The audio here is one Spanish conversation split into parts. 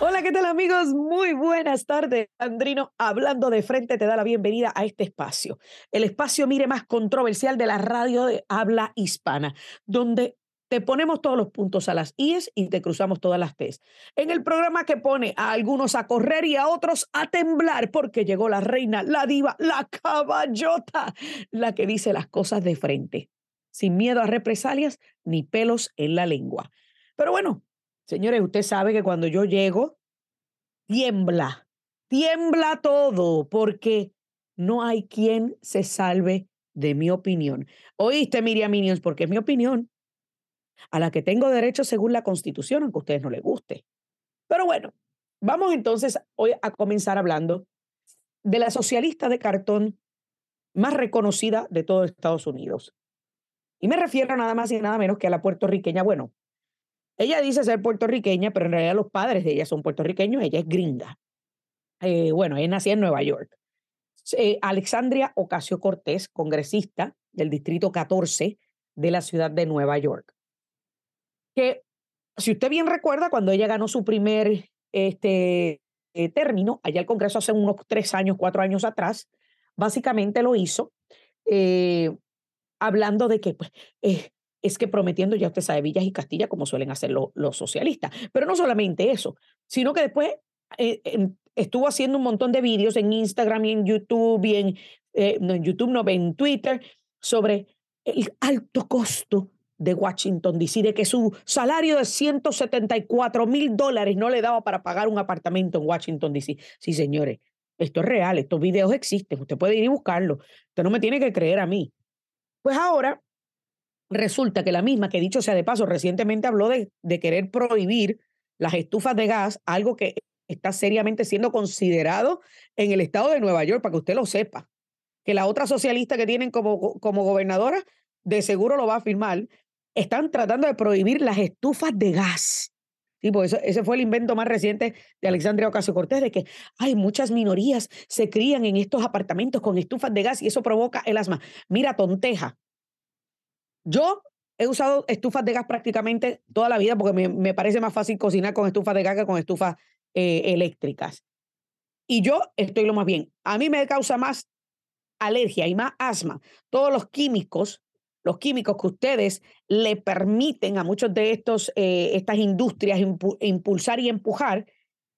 Hola, ¿qué tal amigos? Muy buenas tardes. Andrino, hablando de frente, te da la bienvenida a este espacio. El espacio, mire, más controversial de la radio de habla hispana, donde te ponemos todos los puntos a las IES y te cruzamos todas las T's. En el programa que pone a algunos a correr y a otros a temblar porque llegó la reina, la diva, la caballota, la que dice las cosas de frente, sin miedo a represalias ni pelos en la lengua. Pero bueno, Señores, usted sabe que cuando yo llego, tiembla, tiembla todo, porque no hay quien se salve de mi opinión. Oíste, Miriam Minions, porque es mi opinión, a la que tengo derecho según la Constitución, aunque a ustedes no les guste. Pero bueno, vamos entonces hoy a comenzar hablando de la socialista de cartón más reconocida de todo Estados Unidos. Y me refiero nada más y nada menos que a la puertorriqueña, bueno, ella dice ser puertorriqueña, pero en realidad los padres de ella son puertorriqueños, ella es gringa. Eh, bueno, ella nació en Nueva York. Eh, Alexandria Ocasio Cortés, congresista del Distrito 14 de la ciudad de Nueva York. Que, si usted bien recuerda, cuando ella ganó su primer este, eh, término, allá el Congreso hace unos tres años, cuatro años atrás, básicamente lo hizo hablando de que pues, es que prometiendo, ya usted sabe, Villas y Castilla, como suelen hacer los socialistas. Pero no solamente eso, sino que después eh, estuvo haciendo un montón de vídeos en Instagram y en YouTube y en, eh, no en YouTube, no, en Twitter, sobre el alto costo de Washington DC, de que su salario de 174 mil dólares no le daba para pagar un apartamento en Washington DC. Sí, señores, esto es real, estos videos existen, usted puede ir y buscarlos, usted no me tiene que creer a mí. Pues ahora Resulta que la misma, que dicho sea de paso, recientemente habló de, de querer prohibir las estufas de gas, algo que está seriamente siendo considerado en el estado de Nueva York, para que usted lo sepa. Que la otra socialista que tienen como, como gobernadora, de seguro lo va a firmar, están tratando de prohibir las estufas de gas. Sí, pues ese fue el invento más reciente de Alexandria Ocasio Cortés, de que hay muchas minorías se crían en estos apartamentos con estufas de gas y eso provoca el asma. Mira, tonteja, yo he usado estufas de gas prácticamente toda la vida porque me, parece más fácil cocinar con estufas de gas que con estufas eh, eléctricas. Y yo estoy lo más bien. A mí me causa más alergia y más asma todos los químicos, los químicos que ustedes le permiten a muchos de estos, eh, estas industrias impulsar y empujar,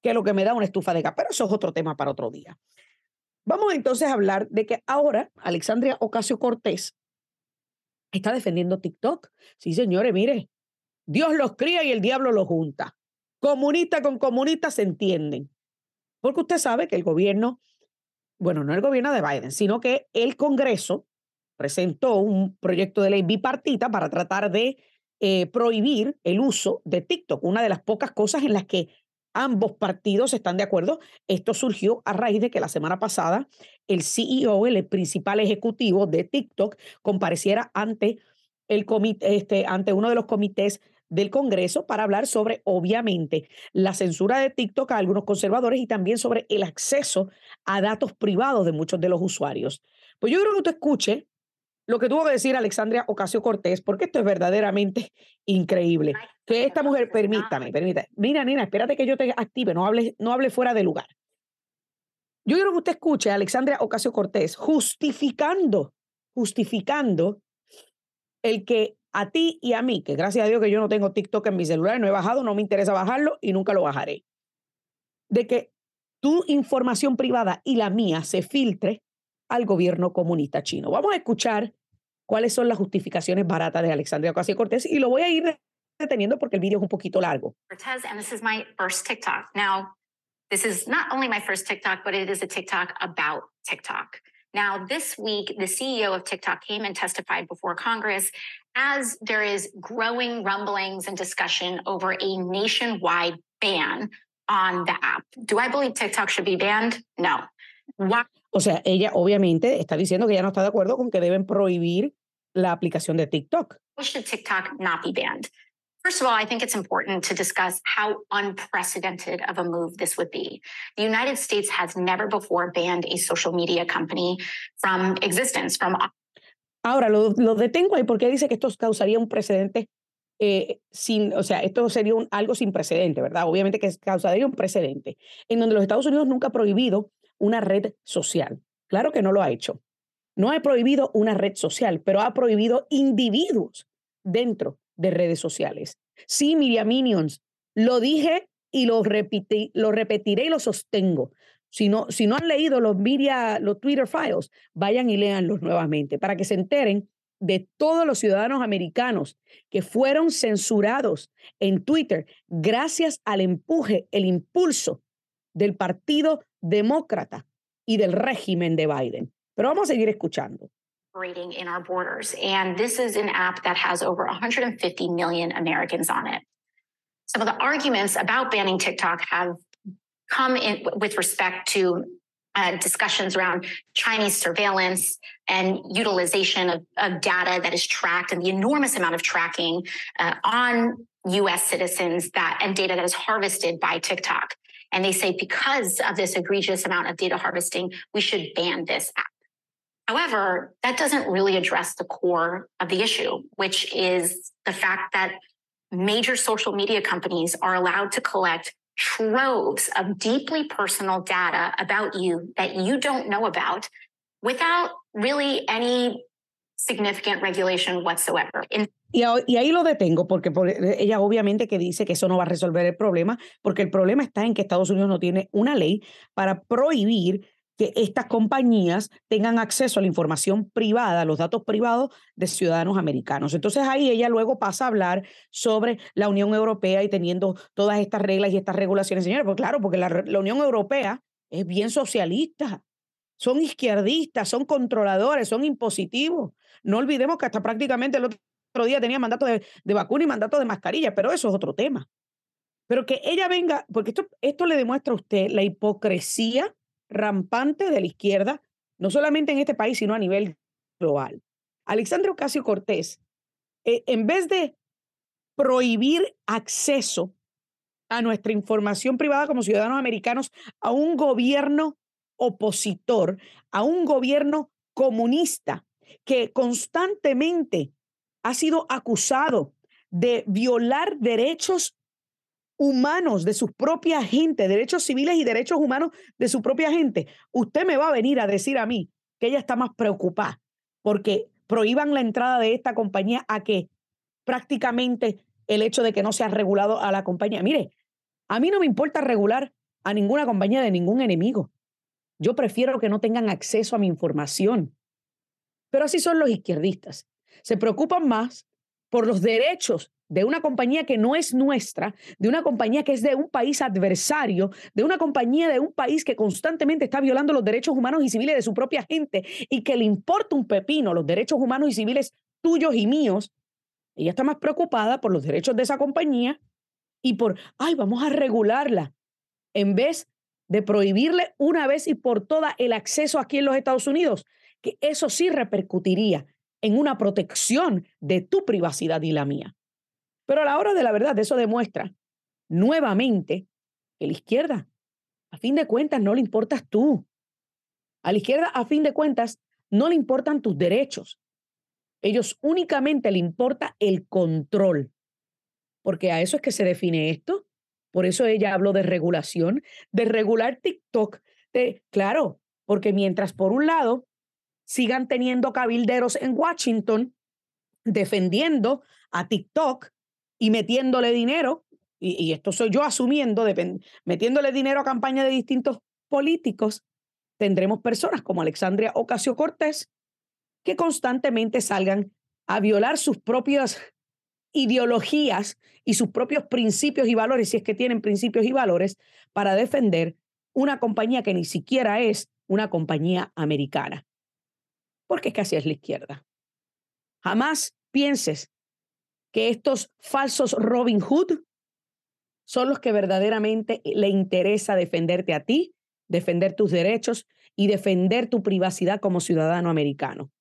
que lo que me da una estufa de gas. Pero eso es otro tema para otro día. Vamos entonces a hablar de que ahora Alexandria Ocasio Cortés está defendiendo TikTok. Sí, señores, mire, Dios los cría y el diablo los junta. Comunista con comunista se entienden. Porque usted sabe que el gobierno, bueno, no el gobierno de Biden, sino que el Congreso presentó un proyecto de ley bipartita para tratar de eh, prohibir el uso de TikTok, una de las pocas cosas en las que ambos partidos están de acuerdo. Esto surgió a raíz de que la semana pasada el CEO, el principal ejecutivo de TikTok, compareciera ante, el comité, este, ante uno de los comités del Congreso para hablar sobre, obviamente, la censura de TikTok a algunos conservadores y también sobre el acceso a datos privados de muchos de los usuarios. Pues yo creo que usted escuche lo que tuvo que decir Alexandria Ocasio Cortés, porque esto es verdaderamente increíble. Que esta mujer, permítame, permítame. Mira, nena, espérate que yo te active, no hable, no hable fuera de lugar. Yo quiero que usted escuche a Alexandria Ocasio Cortés justificando, justificando el que a ti y a mí, que gracias a Dios que yo no tengo TikTok en mi celular, no he bajado, no me interesa bajarlo y nunca lo bajaré, de que tu información privada y la mía se filtre al gobierno comunista chino. Vamos a escuchar cuáles son las justificaciones baratas de Alexandria Ocasio Cortés y lo voy a ir deteniendo porque el video es un poquito largo. Cortez, and this is my first TikTok. Now, this is not only my first TikTok, but it is a TikTok about TikTok. Now, this week, the CEO of TikTok came and testified before Congress as there is growing rumblings and discussion over a nationwide ban on the app. Do I believe TikTok should be banned? No. Why? O sea, ella obviamente está diciendo que ya no está de acuerdo con que deben prohibir la aplicación de TikTok. Why should TikTok not be banned? First of all, I think it's important to discuss how unprecedented of a move this would be. The United States has never before banned a social media company from existence, from Ahora, lo, lo detengo ahí porque dice que esto causaría un precedente eh, sin, o sea, esto sería un, algo sin precedente, ¿verdad? Obviamente que causaría un precedente, en donde los Estados Unidos nunca ha prohibido una red social. Claro que no lo ha hecho. No ha prohibido una red social, pero ha prohibido individuos dentro de redes sociales. Sí, Miriam Minions, lo dije y lo, repetí, lo repetiré y lo sostengo. Si no, si no han leído los media, los Twitter files, vayan y léanlos nuevamente para que se enteren de todos los ciudadanos americanos que fueron censurados en Twitter gracias al empuje, el impulso del Partido Demócrata y del régimen de Biden. Pero vamos a seguir escuchando. In our borders. And this is an app that has over 150 million Americans on it. Some of the arguments about banning TikTok have come in with respect to uh, discussions around Chinese surveillance and utilization of, of, data that is tracked and the enormous amount of tracking uh, on US citizens that and data that is harvested by TikTok. And they say because of this egregious amount of data harvesting, we should ban this app. However, that doesn't really address the core of the issue, which is the fact that major social media companies are allowed to collect troves of deeply personal data about you that you don't know about without really any significant regulation whatsoever. In Y, ahí lo detengo porque por, ella obviamente que dice que eso no va a resolver el problema, porque el problema está en que Estados Unidos no tiene una ley para prohibir que estas compañías tengan acceso a la información privada, a los datos privados de ciudadanos americanos. Entonces ahí ella luego pasa a hablar sobre la Unión Europea y teniendo todas estas reglas y estas regulaciones. Señores, pues claro, porque la, Unión Europea es bien socialista, son izquierdistas, son controladores, son impositivos. No olvidemos que hasta prácticamente el otro día tenía mandato de, de vacuna y mandato de mascarilla, pero eso es otro tema. Pero que ella venga, porque esto, esto le demuestra a usted la hipocresía rampante de la izquierda, no solamente en este país, sino a nivel global. Alexandre Ocasio Cortés, eh, en vez de prohibir acceso a nuestra información privada como ciudadanos americanos a un gobierno opositor, a un gobierno comunista que constantemente ha sido acusado de violar derechos humanos de su propia gente, derechos civiles y derechos humanos de su propia gente, usted me va a venir a decir a mí que ella está más preocupada porque prohíban la entrada de esta compañía a que prácticamente el hecho de que no se ha regulado a la compañía. Mire, a mí no me importa regular a ninguna compañía de ningún enemigo. Yo prefiero que no tengan acceso a mi información. Pero así son los izquierdistas. Se preocupan más por los derechos de una compañía que no es nuestra, de una compañía que es de un país adversario, de una compañía de un país que constantemente está violando los derechos humanos y civiles de su propia gente y que le importa un pepino los derechos humanos y civiles tuyos y míos, ella está más preocupada por los derechos de esa compañía y por, ay, vamos a regularla, en vez de prohibirle una vez y por todas el acceso aquí en los Estados Unidos, que eso sí repercutiría en una protección de tu privacidad y la mía. Pero a la hora de la verdad, eso demuestra nuevamente que la izquierda, a fin de cuentas, no le importas tú. A la izquierda, a fin de cuentas, no le importan tus derechos. Ellos únicamente le importa el control. Porque a eso es que se define esto. Por eso ella habló de regulación, de regular TikTok. De, claro, porque mientras por un lado sigan teniendo cabilderos en Washington defendiendo a TikTok y metiéndole dinero, y, esto soy yo asumiendo, metiéndole dinero a campañas de distintos políticos, tendremos personas como Alexandria Ocasio Cortés que constantemente salgan a violar sus propias ideologías y sus propios principios y valores, si es que tienen principios y valores, para defender una compañía que ni siquiera es una compañía americana. Porque es que así es la izquierda. Jamás pienses que estos falsos Robin Hood son los que verdaderamente le interesa defenderte a ti, defender tus derechos y defender tu privacidad como ciudadano americano.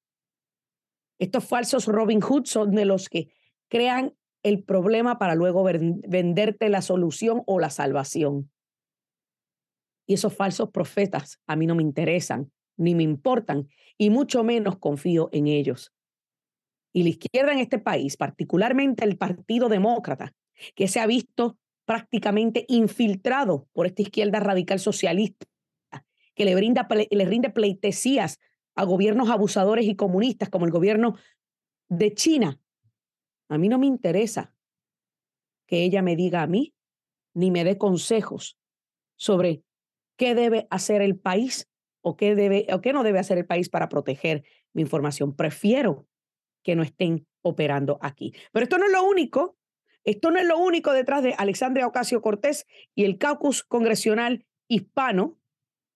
Estos falsos Robin Hood son de los que crean el problema para luego venderte la solución o la salvación. Y esos falsos profetas a mí no me interesan, ni me importan, y mucho menos confío en ellos. Y la izquierda en este país, particularmente el Partido Demócrata, que se ha visto prácticamente infiltrado por esta izquierda radical socialista, que le, brinda, le rinde pleitesías a gobiernos abusadores y comunistas como el gobierno de China. A mí no me interesa que ella me diga a mí ni me dé consejos sobre qué debe hacer el país o qué, debe, o qué no debe hacer el país para proteger mi información. Prefiero que no estén operando aquí. Pero esto no es lo único. Esto no es lo único detrás de Alexandria Ocasio Cortés y el caucus congresional hispano,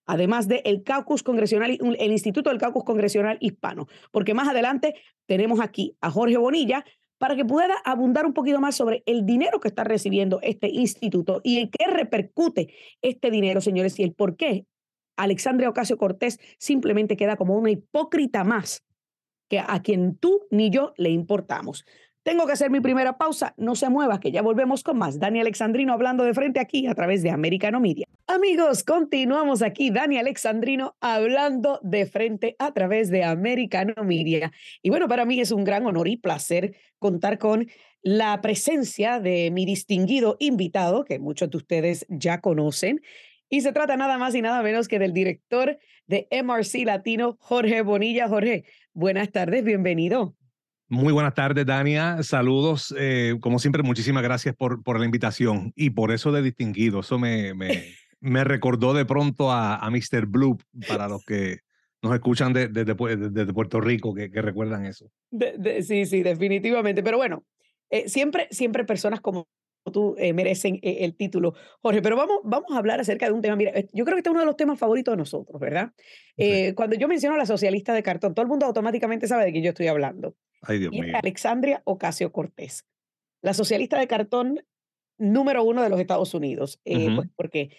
además del el caucus congresional, el Instituto del Caucus Congresional Hispano, porque más adelante tenemos aquí a Jorge Bonilla para que pueda abundar un poquito más sobre el dinero que está recibiendo este instituto y en qué repercute este dinero, señores, y el por qué Alexandria Ocasio Cortés simplemente queda como una hipócrita más que a quien tú ni yo le importamos. Tengo que hacer mi primera pausa. No se mueva, que ya volvemos con más. Dani Alexandrino hablando de frente aquí a través de Americano Media. Amigos, continuamos aquí. Dani Alexandrino hablando de frente a través de Americano Media. Y bueno, para mí es un gran honor y placer contar con la presencia de mi distinguido invitado, que muchos de ustedes ya conocen. Y se trata nada más y nada menos que del director de MRC Latino, Jorge Bonilla. Jorge, buenas tardes, bienvenido. Muy buenas tardes, Dania. Saludos. Eh, como siempre, muchísimas gracias por, por la invitación y por eso de distinguido. Eso me, me, me recordó de pronto a, a Mr. Blue para los que nos escuchan desde de, de, Puerto Rico que, que recuerdan eso. sí, sí, definitivamente. Pero bueno, eh, siempre, siempre personas como tú eh, merecen el título, Jorge. Pero vamos, vamos a hablar acerca de un tema. Mira, yo creo que este es uno de los temas favoritos de nosotros, ¿verdad? cuando yo menciono a la socialista de cartón, todo el mundo automáticamente sabe de quién yo estoy hablando. Ay, Dios mío. Alexandria Ocasio Cortés, la socialista de cartón número uno de los Estados Unidos, eh, pues porque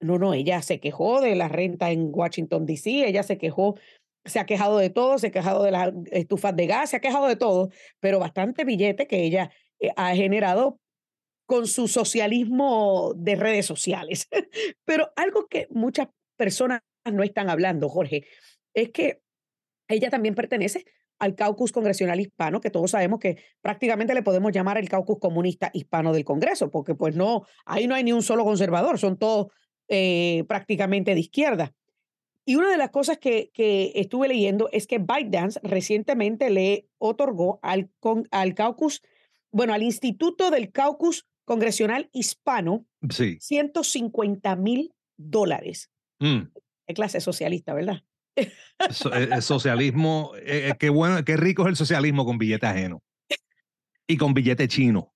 no, no, ella se quejó de la renta en Washington, D.C., ella se quejó, se ha quejado de todo, se ha quejado de las estufas de gas, se ha quejado de todo, pero bastante billete que ella eh, ha generado con su socialismo de redes sociales. pero algo que muchas personas no están hablando, Jorge, es que ella también pertenece al caucus congresional hispano, que todos sabemos que prácticamente le podemos llamar el caucus comunista hispano del Congreso, porque pues no, ahí no hay ni un solo conservador, son todos eh, prácticamente de izquierda. Y una de las cosas que, que estuve leyendo es que ByteDance recientemente le otorgó al, al caucus, bueno, al Instituto del Caucus Congresional Hispano, sí. 150 mil dólares. Mm. Es clase socialista, ¿verdad? el eh, socialismo, eh, eh, qué bueno, qué rico es el socialismo con billete ajeno y con billete chino.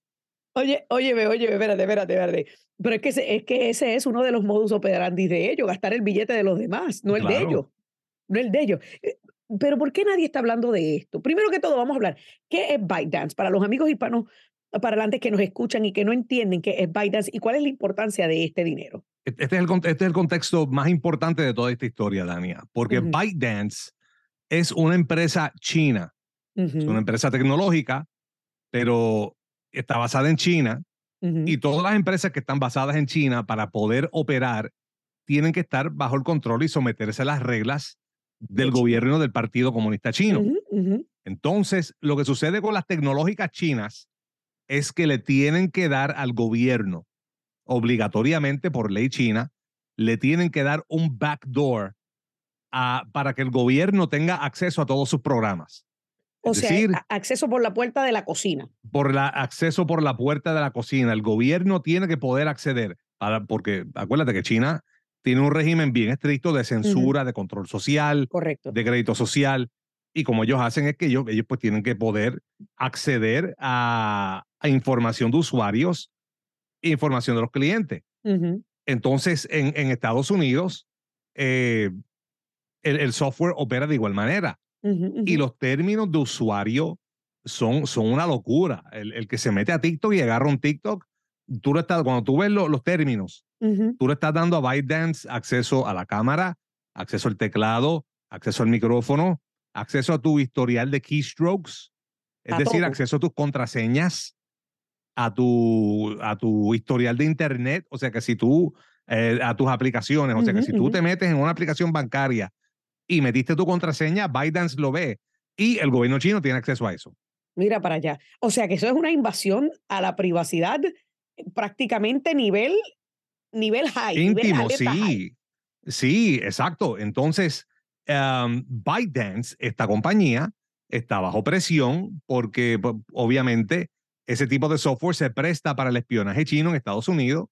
Oye, oye, oye, espérate, espérate, espérate. Pero es que, ese, es que ese es uno de los modus operandi de ellos, gastar el billete de los demás, no el de ellos. No el de ellos. Pero ¿por qué nadie está hablando de esto? Primero que todo, vamos a hablar, ¿qué es ByteDance? Para los amigos hispanos para adelante que nos escuchan y que no entienden qué es ByteDance y cuál es la importancia de este dinero. Este es, el, este es el contexto más importante de toda esta historia, Dania, porque ByteDance es una empresa china, es una empresa tecnológica, pero está basada en China y todas las empresas que están basadas en China para poder operar tienen que estar bajo el control y someterse a las reglas del gobierno del Partido Comunista Chino. Entonces, lo que sucede con las tecnológicas chinas es que le tienen que dar al gobierno obligatoriamente por ley china, le tienen que dar un backdoor a, para que el gobierno tenga acceso a todos sus programas. O sea, decir, acceso por la puerta de la cocina. Por la acceso por la puerta de la cocina. El gobierno tiene que poder acceder, para, porque acuérdate que China tiene un régimen bien estricto de censura, de control social, Correcto. de crédito social. Y como ellos hacen es que ellos, ellos pues tienen que poder acceder a, a información de usuarios información de los clientes. Entonces, en, en, Estados Unidos, eh, el, el, software opera de igual manera. Y los términos de usuario son, son una locura. El, el, que se mete a TikTok y agarra un TikTok, tú le estás, cuando tú ves los términos, tú le estás dando a ByteDance acceso a la cámara, acceso al teclado, acceso al micrófono, acceso a tu historial de keystrokes, es decir, acceso a tus contraseñas, a tu, a tu historial de internet, o sea que si tú, eh, a tus aplicaciones, o sea que si tú te metes en una aplicación bancaria y metiste tu contraseña, ByteDance lo ve y el gobierno chino tiene acceso a eso. Mira para allá. O sea que eso es una invasión a la privacidad eh, prácticamente nivel, nivel high. Íntimo, sí. Sí, exacto. Entonces, um, ByteDance, esta compañía, está bajo presión porque obviamente ese tipo de software se presta para el espionaje chino en Estados Unidos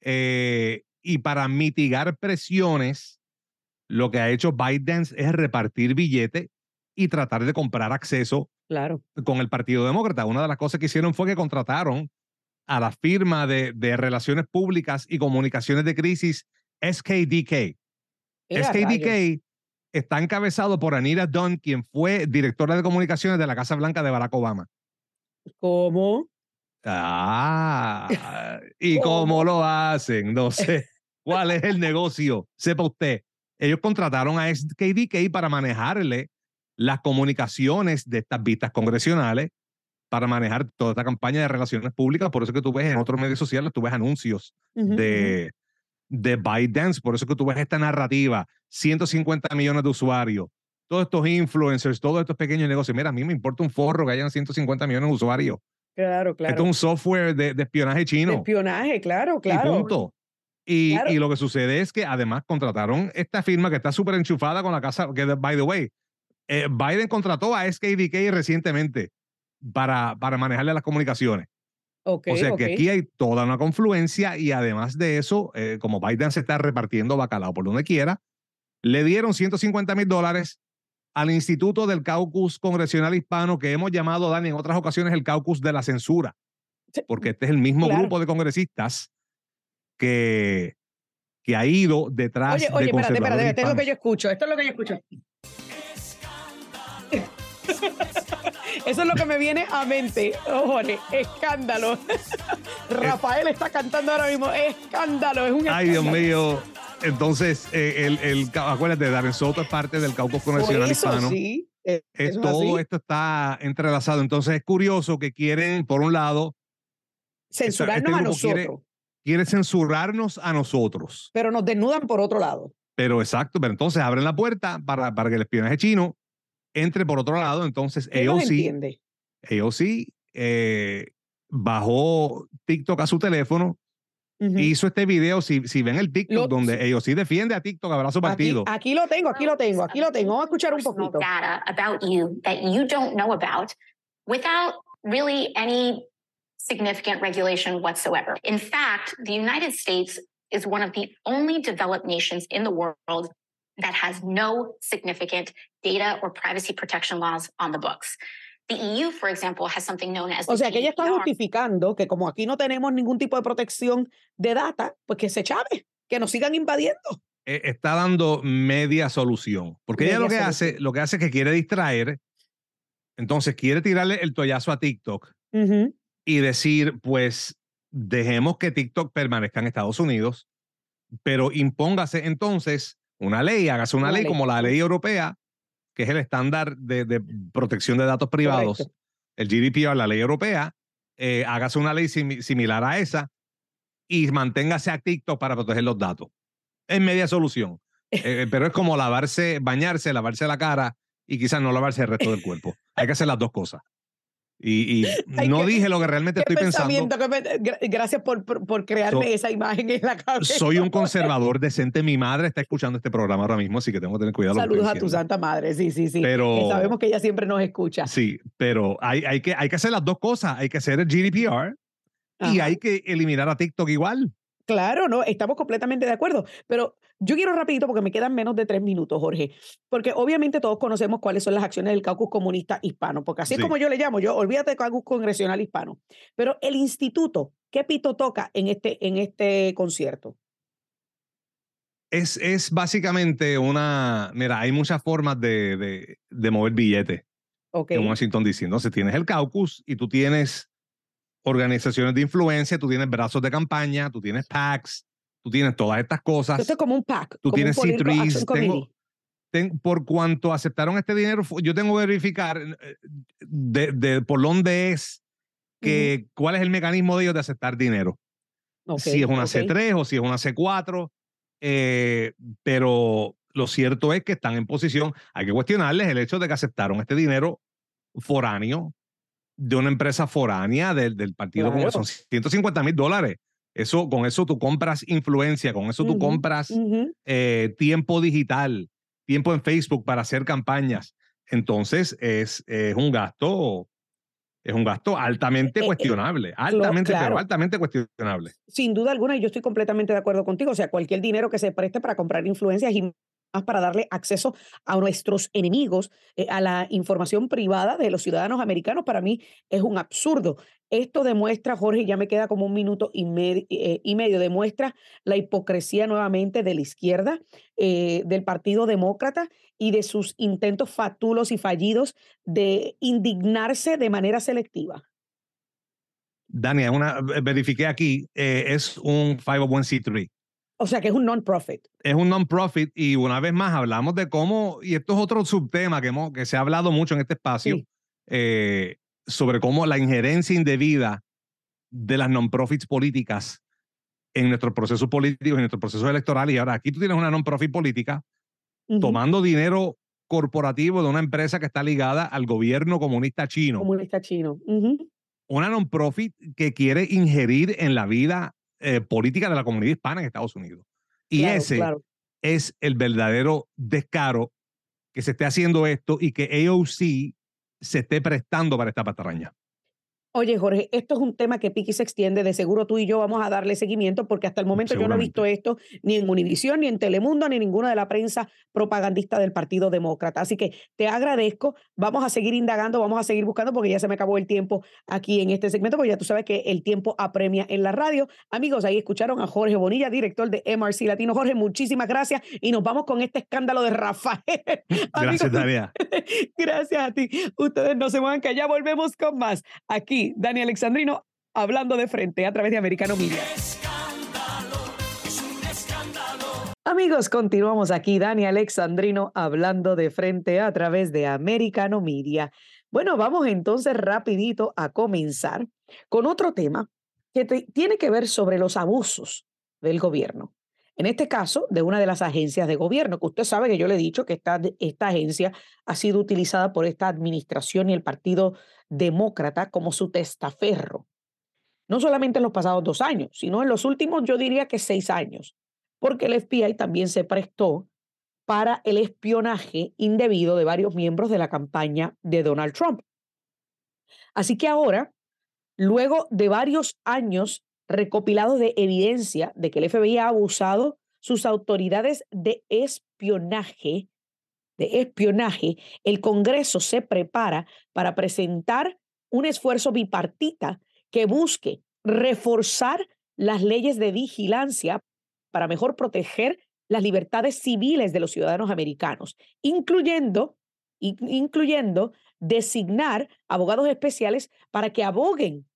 eh, y para mitigar presiones, lo que ha hecho ByteDance es repartir billetes y tratar de comprar acceso claro. con el Partido Demócrata. Una de las cosas que hicieron fue que contrataron a la firma de, de relaciones públicas y comunicaciones de crisis SKDK. SKDK está encabezado por Anita Dunn, quien fue directora de comunicaciones de la Casa Blanca de Barack Obama. ¿Cómo? Ah, ¿y cómo, lo hacen? No sé. ¿Cuál es el negocio? Sepa usted. Ellos contrataron a SKDK para manejarle las comunicaciones de estas vistas congresionales, para manejar toda esta campaña de relaciones públicas. Por eso que tú ves en otros medios sociales, tú ves anuncios de, de ByteDance. Por eso que tú ves esta narrativa, 150 millones de usuarios, todos estos influencers, todos estos pequeños negocios. Mira, a mí me importa un forro que hayan 150 millones de usuarios. Claro, claro. Esto es un software de, espionaje chino. De espionaje, claro, claro. Y punto. Y, y, lo que sucede es que además contrataron esta firma que está súper enchufada con la casa, que by the way, eh, Biden contrató a SKDK recientemente para, para manejarle las comunicaciones o sea que aquí hay toda una confluencia y además de eso, eh, como Biden se está repartiendo bacalao por donde quiera, le dieron 150 mil dólares al Instituto del Caucus Congresional Hispano que hemos llamado, Dani, en otras ocasiones el Caucus de la Censura, porque este es el mismo grupo de congresistas que, que ha ido detrás oye, de Oye, espérate, espérate, esto es lo que yo escucho, esto es lo que yo escucho. Eso es lo que me viene a mente, Jorge. Escándalo. Rafael está cantando ahora mismo. Escándalo, es un Ay, Dios mío. Entonces, eh, el, el, acuérdate, Darren Soto es parte del Caucus Congresional Hispano. Sí, eh, todo esto está entrelazado. Entonces, es curioso que quieren, por un lado, censurarnos este a nosotros. Quiere, censurarnos a nosotros. Pero nos desnudan por otro lado. Pero exacto, pero entonces abren la puerta para, para que el espionaje chino entre por otro lado. Entonces, ellos sí, ellos sí bajó TikTok a su teléfono, hizo este video. Si, si ven el TikTok donde ellos sí defiende a TikTok, abrazo partido. Aquí, aquí, lo tengo, aquí lo tengo, aquí lo tengo. Vamos a escuchar un poquito. Data about you that you don't know about without really any significant regulation whatsoever. In fact, the United States is one of the only developed nations in the world that has no significant data or privacy protection laws on the books. The EU, for example, has something known as o sea, que ella está justificando que como aquí no tenemos ningún tipo de protección de data, pues que se chave, que nos sigan invadiendo. Eh, está dando media solución, porque ella lo que hace, lo que hace es que quiere distraer, entonces quiere tirarle el tollazo a TikTok y decir, pues dejemos que TikTok permanezca en Estados Unidos, pero impóngase entonces una ley, hágase una, ley, como la ley europea, que es el estándar de, protección de datos privados, el GDPR, la ley europea, eh, hágase una ley similar a esa y manténgase a TikTok para proteger los datos. Es media solución. Eh, pero es como lavarse, bañarse, lavarse la cara y quizás no lavarse el resto del cuerpo. Hay que hacer las dos cosas. Y, no dije lo que realmente estoy pensando. gracias por, por, crearme esa imagen en la cabeza. Soy un conservador decente. Mi madre está escuchando este programa ahora mismo, así que tengo que tener cuidado. Saludos a tu santa madre, sí, sí, sí. Pero, sabemos que ella siempre nos escucha. Sí, pero hay, hay, que, hay que hacer las dos cosas. Hay que hacer el GDPR y hay que eliminar a TikTok igual. Claro, no, estamos completamente de acuerdo. Pero yo quiero rapidito porque me quedan menos de tres minutos, Jorge, porque obviamente todos conocemos cuáles son las acciones del caucus comunista hispano, porque así es como yo le llamo, yo olvídate del caucus congresional hispano. Pero el instituto, ¿qué pito toca en este, en este concierto? Es, es básicamente una, mira, hay muchas formas de, de, de mover billetes okay. en Washington DC. Entonces tienes el caucus y tú tienes organizaciones de influencia, tú tienes brazos de campaña, tú tienes PACs, tú tienes todas estas cosas. Esto es como un PAC. Tú tienes C3. por cuanto aceptaron este dinero, yo tengo que verificar eh, de, por dónde es, que, cuál es el mecanismo de ellos de aceptar dinero. si es una C3 o si es una C4. Eh, pero lo cierto es que están en posición, hay que cuestionarles el hecho de que aceptaron este dinero foráneo de una empresa foránea del, del partido, como son 150 mil dólares. Eso, con eso tú compras influencia, con eso tú compras eh, tiempo digital, tiempo en Facebook para hacer campañas. Entonces es, es un gasto es un gasto altamente eh, eh, cuestionable, altamente, pero altamente cuestionable. Sin duda alguna, y yo estoy completamente de acuerdo contigo. O sea, cualquier dinero que se preste para comprar influencias y para darle acceso a nuestros enemigos eh, a la información privada de los ciudadanos americanos, para mí es un absurdo. Esto demuestra, Jorge, ya me queda como un minuto y, eh, y medio, demuestra la hipocresía nuevamente de la izquierda, eh, del Partido Demócrata y de sus intentos fatulos y fallidos de indignarse de manera selectiva. Dania, una, verifiqué aquí, es un 501c3. O sea que es un non-profit. Es un non-profit y una vez más hablamos de cómo, y esto es otro subtema que, hemos, que se ha hablado mucho en este espacio, eh, sobre cómo la injerencia indebida de las non-profits políticas en nuestros procesos políticos, en nuestros procesos electorales. Y ahora aquí tú tienes una non-profit política tomando dinero corporativo de una empresa que está ligada al gobierno comunista chino. Comunista chino. Una non-profit que quiere ingerir en la vida eh, política de la comunidad hispana en Estados Unidos. Y ese es el verdadero descaro que se esté haciendo esto y que AOC se esté prestando para esta patraña. Oye, Jorge, esto es un tema que piqui se extiende. De seguro tú y yo vamos a darle seguimiento porque hasta el momento yo no he visto esto ni en Univisión, ni en Telemundo, ni en ninguna de la prensa propagandista del Partido Demócrata. Así que te agradezco. Vamos a seguir indagando, vamos a seguir buscando porque ya se me acabó el tiempo aquí en este segmento, porque ya tú sabes que el tiempo apremia en la radio. Amigos, ahí escucharon a Jorge Bonilla, director de MRC Latino. Jorge, muchísimas gracias y nos vamos con este escándalo de Rafael. Gracias, Daria. gracias a ti. Ustedes no se muevan que ya volvemos con más aquí Dani Alexandrino, hablando de frente a través de Americano Media. Amigos, continuamos aquí. Dani Alexandrino hablando de frente a través de Americano Media. Bueno, vamos entonces rapidito a comenzar con otro tema que tiene que ver sobre los abusos del gobierno. En este caso, de una de las agencias de gobierno, que usted sabe que yo le he dicho que esta, esta agencia ha sido utilizada por esta administración y el Partido Demócrata como su testaferro. No solamente en los pasados dos años, sino en los últimos, yo diría que seis años, porque el FBI también se prestó para el espionaje indebido de varios miembros de la campaña de Donald Trump. Así que ahora, luego de varios años recopilados de evidencia de que el FBI ha abusado sus autoridades de espionaje, de espionaje, el Congreso se prepara para presentar un esfuerzo bipartita que busque reforzar las leyes de vigilancia para mejor proteger las libertades civiles de los ciudadanos americanos, incluyendo, incluyendo designar abogados especiales para que aboguen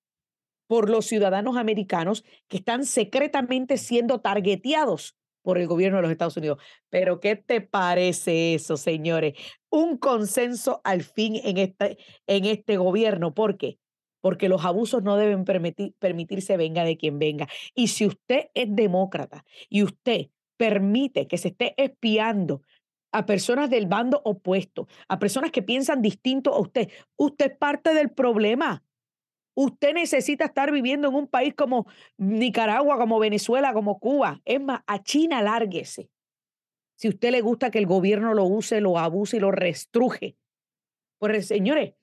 por los ciudadanos americanos que están secretamente siendo targeteados por el gobierno de los Estados Unidos. Pero ¿qué te parece eso, señores? Un consenso al fin en este, este gobierno. ¿Por qué? Porque los abusos no deben permitir, permitirse venga de quien venga. Y si usted es demócrata y usted permite que se esté espiando a personas del bando opuesto, a personas que piensan distinto a usted, usted es parte del problema. Usted necesita estar viviendo en un país como Nicaragua, como Venezuela, como Cuba. Es más, a China lárguese. Si usted le gusta que el gobierno lo use, lo abuse y lo restruje. Pues señores,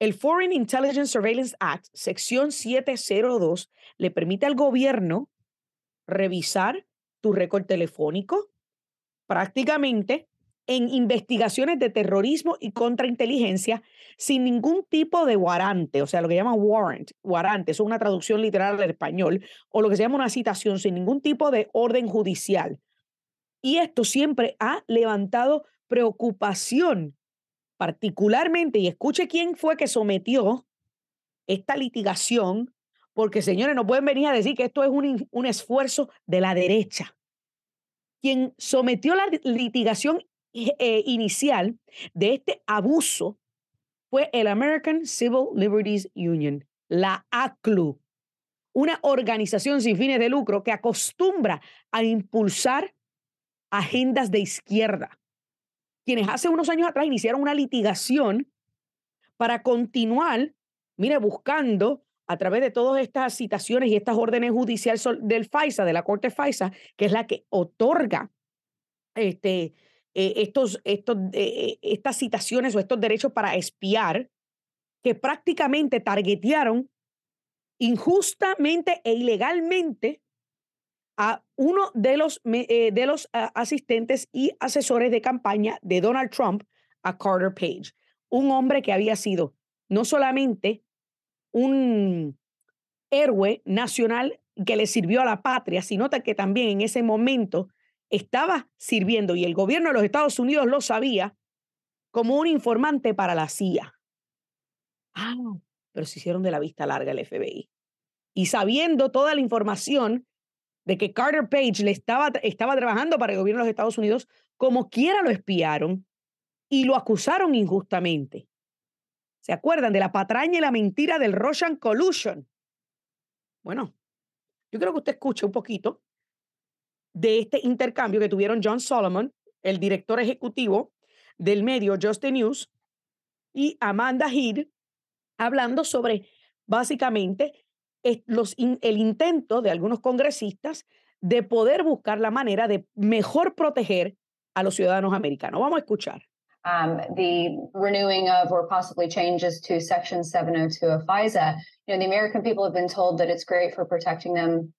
el Foreign Intelligence Surveillance Act, sección 702, le permite al gobierno revisar tu récord telefónico, prácticamente en investigaciones de terrorismo y contrainteligencia sin ningún tipo de warrante, o sea, lo que llaman warrant, warrante, es una traducción literal al español, o lo que se llama una citación sin ningún tipo de orden judicial. Y esto siempre ha levantado preocupación, particularmente, y escuche quién fue que sometió esta litigación, porque señores, no pueden venir a decir que esto es un, un esfuerzo de la derecha. Quien sometió la litigación eh, inicial de este abuso fue el American Civil Liberties Union, la ACLU, una organización sin fines de lucro que acostumbra a impulsar agendas de izquierda, quienes hace unos años atrás iniciaron una litigación para continuar mire, buscando a través de todas estas citaciones y estas órdenes judiciales del FISA, de la Corte FISA, que es la que otorga este, eh, estos, estos, eh, estas citaciones o estos derechos para espiar, que prácticamente targetearon injustamente e ilegalmente a uno de los, eh, de los ah, asistentes y asesores de campaña de Donald Trump, a Carter Page, un hombre que había sido no solamente un héroe nacional que le sirvió a la patria, sino que también en ese momento estaba sirviendo, y el gobierno de los Estados Unidos lo sabía, como un informante para la CIA. Ah, pero se hicieron de la vista larga el FBI. Y sabiendo toda la información de que Carter Page le estaba, estaba trabajando para el gobierno de los Estados Unidos, como quiera lo espiaron y lo acusaron injustamente. ¿Se acuerdan de la patraña y la mentira del Russian Collusion? Bueno, yo creo que usted escuche un poquito de este intercambio que tuvieron John Solomon, el director ejecutivo del medio Just News, y Amanda Head, hablando sobre básicamente el intento de algunos congresistas de poder buscar la manera de mejor proteger a los ciudadanos americanos. Vamos a escuchar. um, the renewing of or possibly changes to Section 702 of FISA. You know, the American people have been told that it's great for protecting them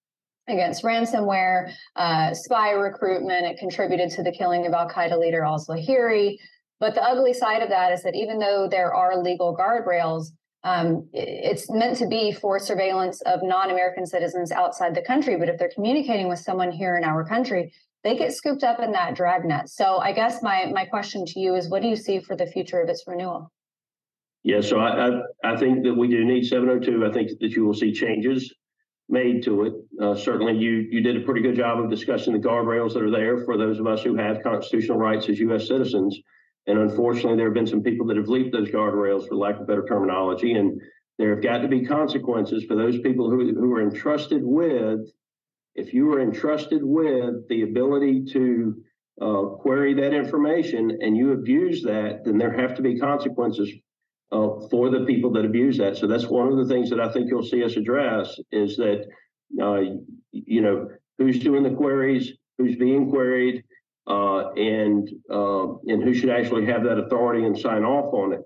against ransomware, uh, spy recruitment. It contributed to the killing of Al Qaeda leader al Zawahiri. But the ugly side of that is that even though there are legal guardrails, um, it's meant to be for surveillance of non American citizens outside the country. But if they're communicating with someone here in our country, they get scooped up in that dragnet. So I guess my my question to you is, what do you see for the future of its renewal? Yeah, so I I, I think that we do need 702. I think that you will see changes made to it. Uh, certainly, you you did a pretty good job of discussing the guardrails that are there for those of us who have constitutional rights as U.S. citizens. And unfortunately, there have been some people that have leaped those guardrails, for lack of better terminology, and there have got to be consequences for those people who, who are entrusted with if you are entrusted with the ability to uh, query that information and you abuse that, then there have to be consequences uh, for the people that abuse that. So that's one of the things that I think you'll see us address is that, uh, you know, who's doing the queries, who's being queried, uh, and uh, and who should actually have that authority and sign off on it.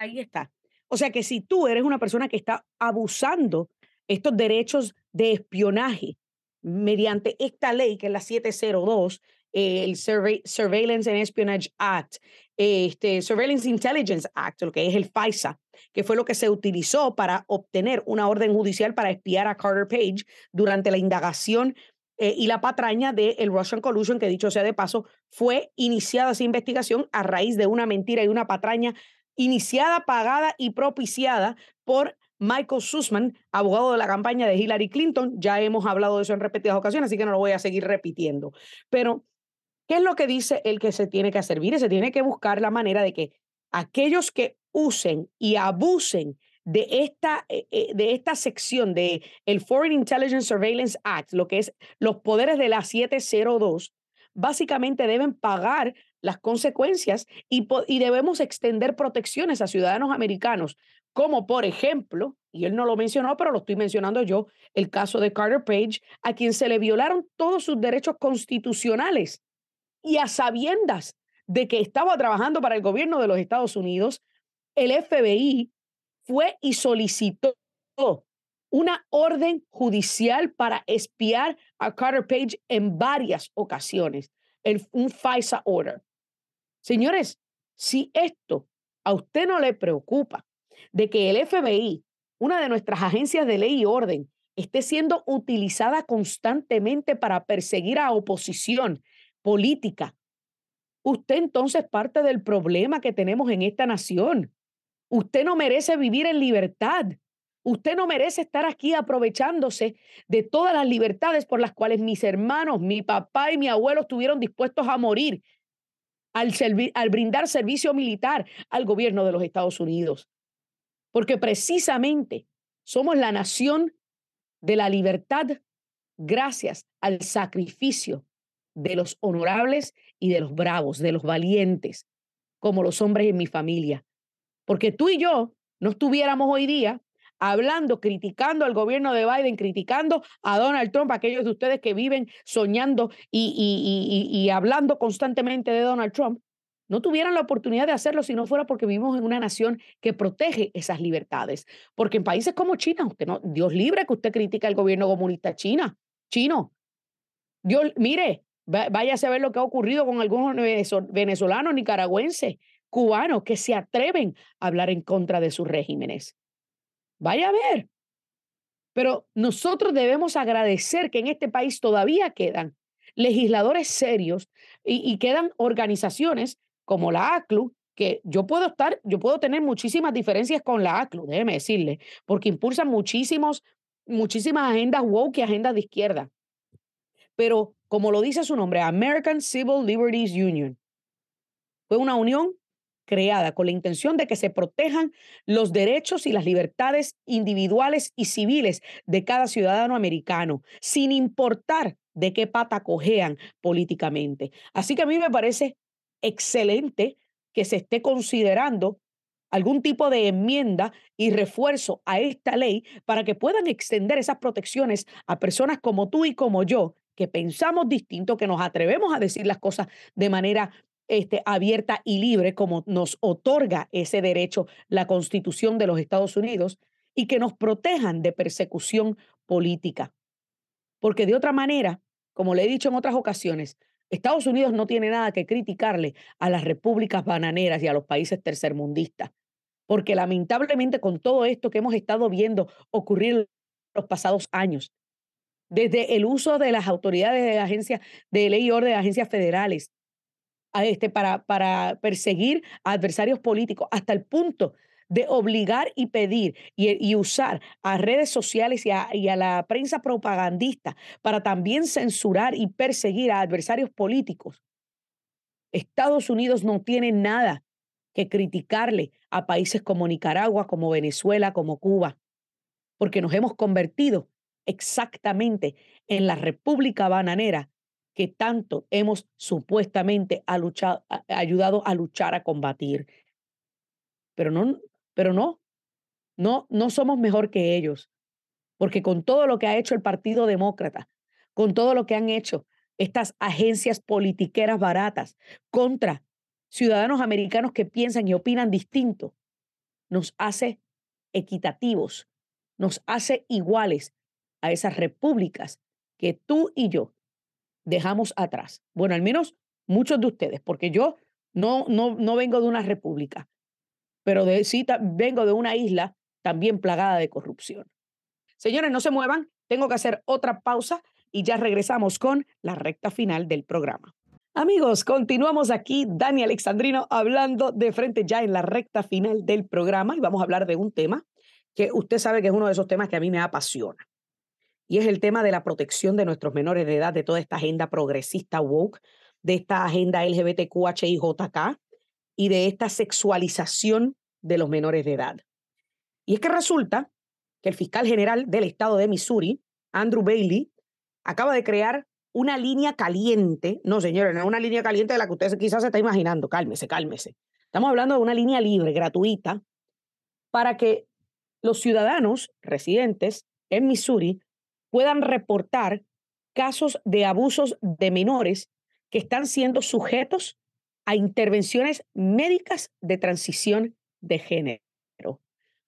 Ahí está. O sea que si tú eres una persona que está abusando estos derechos de espionaje mediante esta ley, que es la 702, el Surveillance and Espionage Act, este Surveillance Intelligence Act, lo que es el FISA, que fue lo que se utilizó para obtener una orden judicial para espiar a Carter Page durante la indagación eh, y la patraña del el Russian Collusion, que dicho sea de paso, fue iniciada esa investigación a raíz de una mentira y una patraña iniciada, pagada y propiciada por Michael Sussman, abogado de la campaña de Hillary Clinton. Ya hemos hablado de eso en repetidas ocasiones, así que no lo voy a seguir repitiendo. Pero, ¿qué es lo que dice el que se tiene que hacer? Mire, se tiene que buscar la manera de que aquellos que usen y abusen de esta, eh, eh, de esta sección de el Foreign Intelligence Surveillance Act, lo que es los poderes de la 702, básicamente deben pagar las consecuencias y, y, debemos extender protecciones a ciudadanos americanos como por ejemplo, y él no lo mencionó, pero lo estoy mencionando yo, el caso de Carter Page, a quien se le violaron todos sus derechos constitucionales y a sabiendas de que estaba trabajando para el gobierno de los Estados Unidos, el FBI fue y solicitó una orden judicial para espiar a Carter Page en varias ocasiones, el, un FISA order. Señores, si esto a usted no le preocupa, de que el FBI, una de nuestras agencias de ley y orden, esté siendo utilizada constantemente para perseguir a oposición política, usted entonces parte del problema que tenemos en esta nación. Usted no merece vivir en libertad. Usted no merece estar aquí aprovechándose de todas las libertades por las cuales mis hermanos, mi papá y mi abuelo estuvieron dispuestos a morir al, al brindar servicio militar al gobierno de los Estados Unidos porque precisamente somos la nación de la libertad gracias al sacrificio de los honorables y de los bravos, de los valientes, como los hombres en mi familia. Porque tú y yo no estuviéramos hoy día hablando, criticando al gobierno de Biden, criticando a Donald Trump, aquellos de ustedes que viven soñando y, y, y, hablando constantemente de Donald Trump, no tuvieran la oportunidad de hacerlo si no fuera porque vivimos en una nación que protege esas libertades. Porque en países como China, usted no, Dios libre que usted critica al gobierno comunista china, chino. Dios, mire, váyase a ver lo que ha ocurrido con algunos venezolanos, nicaragüenses, cubanos que se atreven a hablar en contra de sus regímenes. Vaya a ver. Pero nosotros debemos agradecer que en este país todavía quedan legisladores serios y, quedan organizaciones como la ACLU, que yo puedo estar, yo puedo tener muchísimas diferencias con la ACLU, déjeme decirle, porque impulsan muchísimos, muchísimas agendas woke y agendas de izquierda. Pero como lo dice su nombre, American Civil Liberties Union, fue una unión creada con la intención de que se protejan los derechos y las libertades individuales y civiles de cada ciudadano americano, sin importar de qué pata cojean políticamente. Así que a mí me parece excelente que se esté considerando algún tipo de enmienda y refuerzo a esta ley para que puedan extender esas protecciones a personas como tú y como yo, que pensamos distinto, que nos atrevemos a decir las cosas de manera este, abierta y libre, como nos otorga ese derecho la Constitución de los Estados Unidos, y que nos protejan de persecución política. Porque de otra manera, como le he dicho en otras ocasiones, Estados Unidos no tiene nada que criticarle a las repúblicas bananeras y a los países tercermundistas, porque lamentablemente con todo esto que hemos estado viendo ocurrir los pasados años, desde el uso de las autoridades de agencias de ley y orden de agencias federales a este, para, para perseguir a adversarios políticos, hasta el punto de obligar y pedir y, usar a redes sociales y a, y a, la prensa propagandista para también censurar y perseguir a adversarios políticos. Estados Unidos no tiene nada que criticarle a países como Nicaragua, como Venezuela, como Cuba, porque nos hemos convertido exactamente en la República Bananera que tanto hemos supuestamente ayudado a luchar a combatir. Pero no, pero no, no, no somos mejor que ellos, porque con todo lo que ha hecho el Partido Demócrata, con todo lo que han hecho estas agencias politiqueras baratas contra ciudadanos americanos que piensan y opinan distinto, nos hace equitativos, nos hace iguales a esas repúblicas que tú y yo dejamos atrás. Bueno, al menos muchos de ustedes, porque yo no, no, no vengo de una república pero de, sí vengo de una isla también plagada de corrupción. Señores, no se muevan, tengo que hacer otra pausa y ya regresamos con la recta final del programa. Amigos, continuamos aquí, Dani Alexandrino, hablando de frente ya en la recta final del programa y vamos a hablar de un tema que usted sabe que es uno de esos temas que a mí me apasiona. Y es el tema de la protección de nuestros menores de edad, de toda esta agenda progresista woke, de esta agenda LGBTQHIJK, y de esta sexualización de los menores de edad. Y es que resulta que el fiscal general del estado de Missouri, Andrew Bailey, acaba de crear una línea caliente, no señores, no es una línea caliente de la que usted quizás se está imaginando, cálmese, cálmese. Estamos hablando de una línea libre, gratuita, para que los ciudadanos residentes en Missouri puedan reportar casos de abusos de menores que están siendo sujetos a intervenciones médicas de transición de género.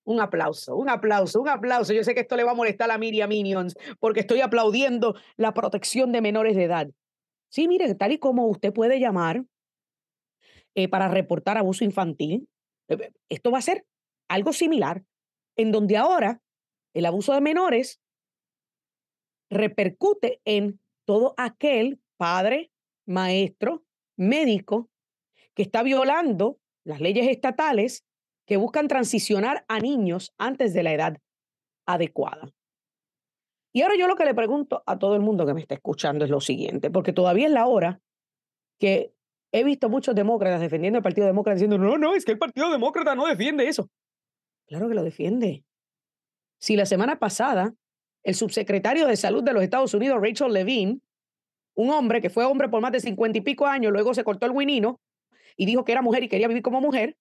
Un aplauso, un aplauso, un aplauso. Yo sé que esto le va a molestar a Miriam Minions porque estoy aplaudiendo la protección de menores de edad. Sí, mire, tal y como usted puede llamar eh, para reportar abuso infantil, eh, esto va a ser algo similar, en donde ahora el abuso de menores repercute en todo aquel padre, maestro, médico que está violando las leyes estatales que buscan transicionar a niños antes de la edad adecuada. Y ahora yo lo que le pregunto a todo el mundo que me está escuchando es lo siguiente, porque todavía es la hora que he visto muchos demócratas defendiendo el Partido Demócrata diciendo, no, no, es que el Partido Demócrata no defiende eso. Claro que lo defiende. Si la semana pasada el subsecretario de Salud de los Estados Unidos, Rachel Levine, un hombre que fue hombre por más de cincuenta y pico años, luego se cortó el winino, y dijo que era mujer y quería vivir como mujer,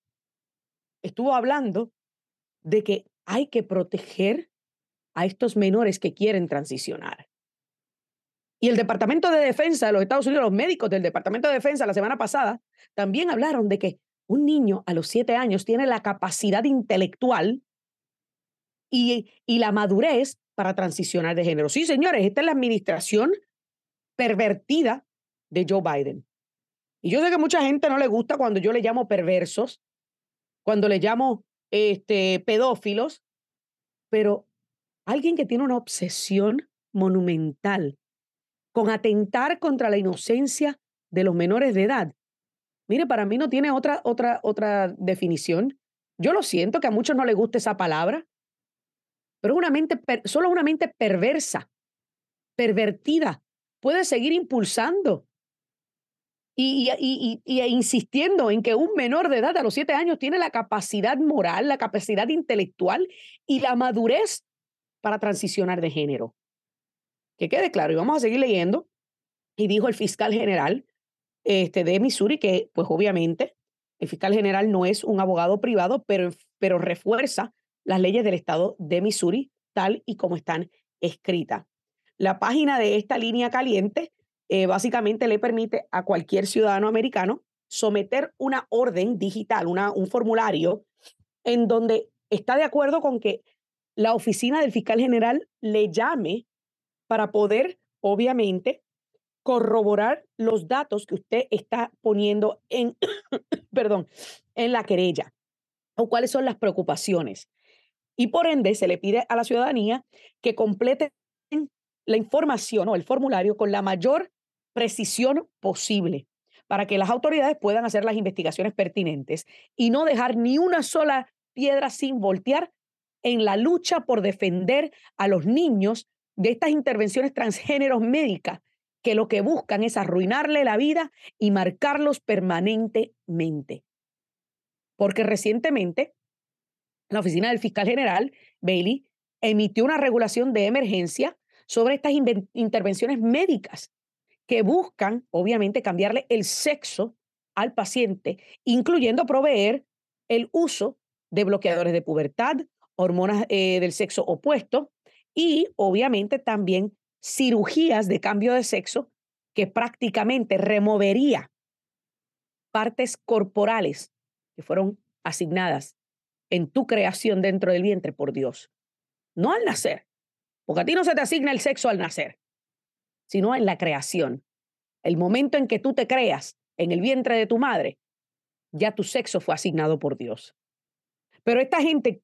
estuvo hablando de que hay que proteger a estos menores que quieren transicionar. Y el Departamento de Defensa de los Estados Unidos, los médicos del Departamento de Defensa la semana pasada, también hablaron de que un niño a los siete años tiene la capacidad intelectual y, y la madurez para transicionar de género. Sí, señores, esta es la administración pervertida de Joe Biden. Y yo sé que mucha gente no le gusta cuando yo le llamo perversos, cuando le llamo este, pedófilos, pero alguien que tiene una obsesión monumental con atentar contra la inocencia de los menores de edad. Mire, para mí no tiene otra, otra, otra definición. Yo lo siento que a muchos no les guste esa palabra, pero una mente, solo una mente perversa, pervertida, puede seguir impulsando y, y, y, e insistiendo en que un menor de edad a los siete años tiene la capacidad moral, la capacidad intelectual y la madurez para transicionar de género. Que quede claro, y vamos a seguir leyendo. Y dijo el fiscal general este, de Missouri que, pues obviamente, el fiscal general no es un abogado privado, pero, pero refuerza las leyes del estado de Missouri tal y como están escritas. La página de esta línea caliente eh, básicamente le permite a cualquier ciudadano americano someter una orden digital, una, un formulario en donde está de acuerdo con que la oficina del fiscal general le llame para poder, obviamente, corroborar los datos que usted está poniendo en, perdón, en la querella o cuáles son las preocupaciones. Y por ende, se le pide a la ciudadanía que complete la información o el formulario con la mayor precisión posible para que las autoridades puedan hacer las investigaciones pertinentes y no dejar ni una sola piedra sin voltear en la lucha por defender a los niños de estas intervenciones transgéneros médicas que lo que buscan es arruinarle la vida y marcarlos permanentemente. Porque recientemente la oficina del fiscal general, Bailey, emitió una regulación de emergencia sobre estas intervenciones médicas que buscan, obviamente, cambiarle el sexo al paciente, incluyendo proveer el uso de bloqueadores de pubertad, hormonas eh, del sexo opuesto y, obviamente, también cirugías de cambio de sexo que prácticamente removería partes corporales que fueron asignadas en tu creación dentro del vientre por Dios. No al nacer, porque a ti no se te asigna el sexo al nacer sino en la creación. El momento en que tú te creas en el vientre de tu madre, ya tu sexo fue asignado por Dios. Pero esta gente,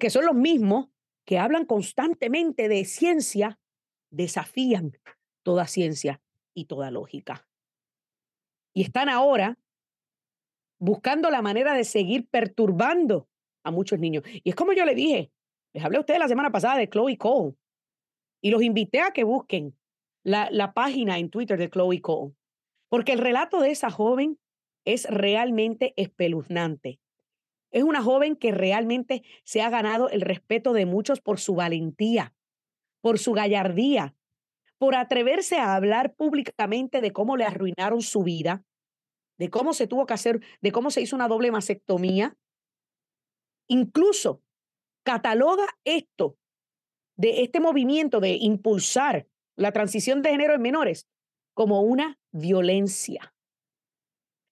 que son los mismos que hablan constantemente de ciencia, desafían toda ciencia y toda lógica. Y están ahora buscando la manera de seguir perturbando a muchos niños. Y es como yo le dije, les hablé a ustedes la semana pasada de Chloe Cole y los invité a que busquen la, página en Twitter de Chloe Cole, porque el relato de esa joven es realmente espeluznante. Es una joven que realmente se ha ganado el respeto de muchos por su valentía, por su gallardía, por atreverse a hablar públicamente de cómo le arruinaron su vida, de cómo se tuvo que hacer, de cómo se hizo una doble mastectomía. Incluso cataloga esto de este movimiento de impulsar la transición de género en menores como una violencia.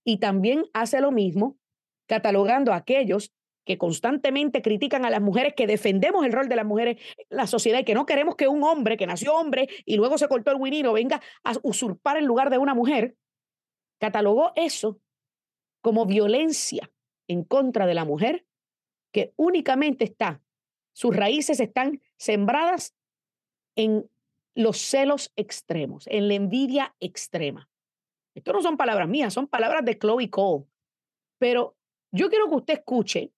Y también hace lo mismo catalogando a aquellos que constantemente critican a las mujeres, que defendemos el rol de las mujeres en la sociedad y que no queremos que un hombre que nació hombre y luego se cortó el winino venga a usurpar el lugar de una mujer, catalogó eso como violencia en contra de la mujer, que únicamente está, sus raíces están sembradas en los celos extremos, en la envidia extrema. Esto no son palabras mías, son palabras de Chloe Cole. Pero yo quiero que usted escuche,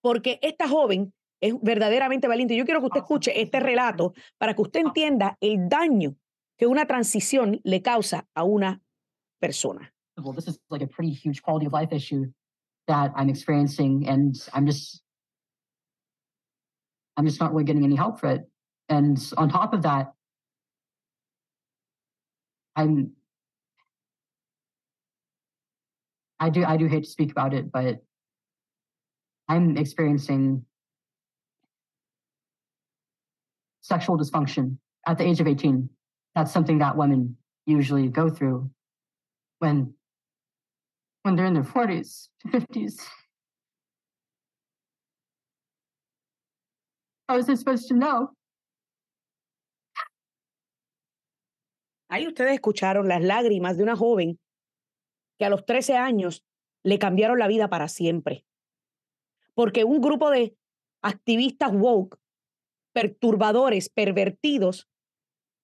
porque esta joven es verdaderamente valiente. Yo quiero que usted escuche este relato para que usted entienda el daño que una transición le causa a una persona. Well, this is like a pretty huge quality of life issue that I'm experiencing, and I'm just I'm just not really getting any help for it. And on top of that, I'm I do I do hate to speak about it, but I'm experiencing sexual dysfunction at the age of 18. That's something that women usually go through when when they're in their 40s, 50s. How was I supposed to know? Ahí ustedes escucharon las lágrimas de una joven que a los 13 años le cambiaron la vida para siempre. Porque un grupo de activistas woke, perturbadores, pervertidos,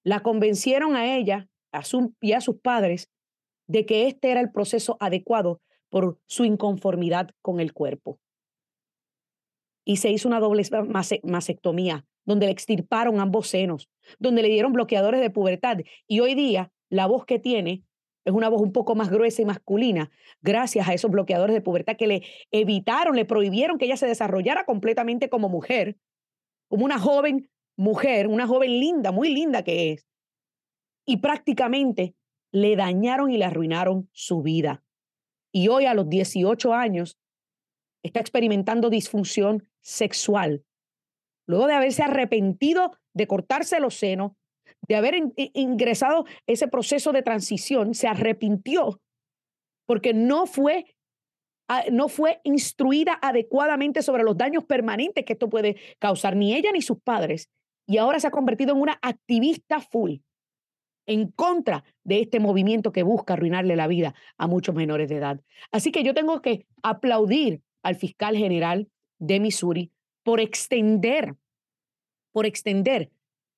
la convencieron a ella y a sus padres de que este era el proceso adecuado por su inconformidad con el cuerpo. Y se hizo una doble mastectomía, donde le extirparon ambos senos, donde le dieron bloqueadores de pubertad. Y hoy día la voz que tiene es una voz un poco más gruesa y masculina, gracias a esos bloqueadores de pubertad que le evitaron, le prohibieron que ella se desarrollara completamente como mujer, como una joven mujer, una joven linda, muy linda que es. Y prácticamente le dañaron y le arruinaron su vida. Y hoy a los 18 años está experimentando disfunción sexual. Luego de haberse arrepentido de cortarse los senos, de haber ingresado ese proceso de transición, se arrepintió porque no fue, no fue instruida adecuadamente sobre los daños permanentes que esto puede causar, ni ella ni sus padres. Y ahora se ha convertido en una activista full en contra de este movimiento que busca arruinarle la vida a muchos menores de edad. Así que yo tengo que aplaudir al fiscal general de Missouri por extender, por extender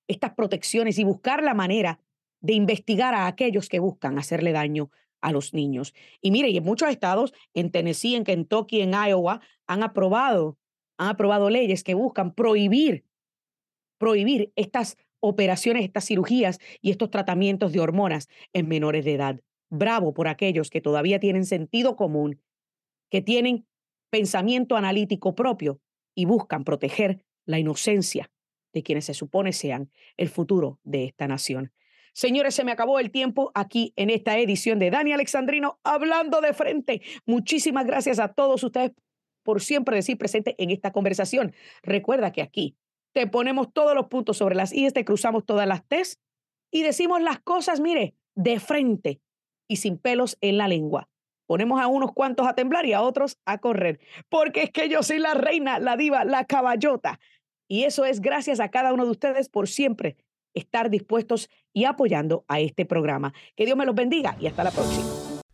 estas protecciones y buscar la manera de investigar a aquellos que buscan hacerle daño a los niños. Y mire, y en muchos estados, en Tennessee, en Kentucky, en Iowa, han aprobado, han aprobado leyes que buscan prohibir, prohibir estas operaciones, estas cirugías y estos tratamientos de hormonas en menores de edad. Bravo por aquellos que todavía tienen sentido común, que tienen pensamiento analítico propio y buscan proteger la inocencia de quienes se supone sean el futuro de esta nación. Señores, se me acabó el tiempo aquí en esta edición de Dani Alexandrino hablando de frente. Muchísimas gracias a todos ustedes por siempre decir presente en esta conversación. Recuerda que aquí te ponemos todos los puntos sobre las I, te cruzamos todas las T's y decimos las cosas, mire, de frente y sin pelos en la lengua. Ponemos a unos cuantos a temblar y a otros a correr, porque es que yo soy la reina, la diva, la caballota. Y eso es gracias a cada uno de ustedes por siempre estar dispuestos y apoyando a este programa. Que Dios me los bendiga y hasta la próxima.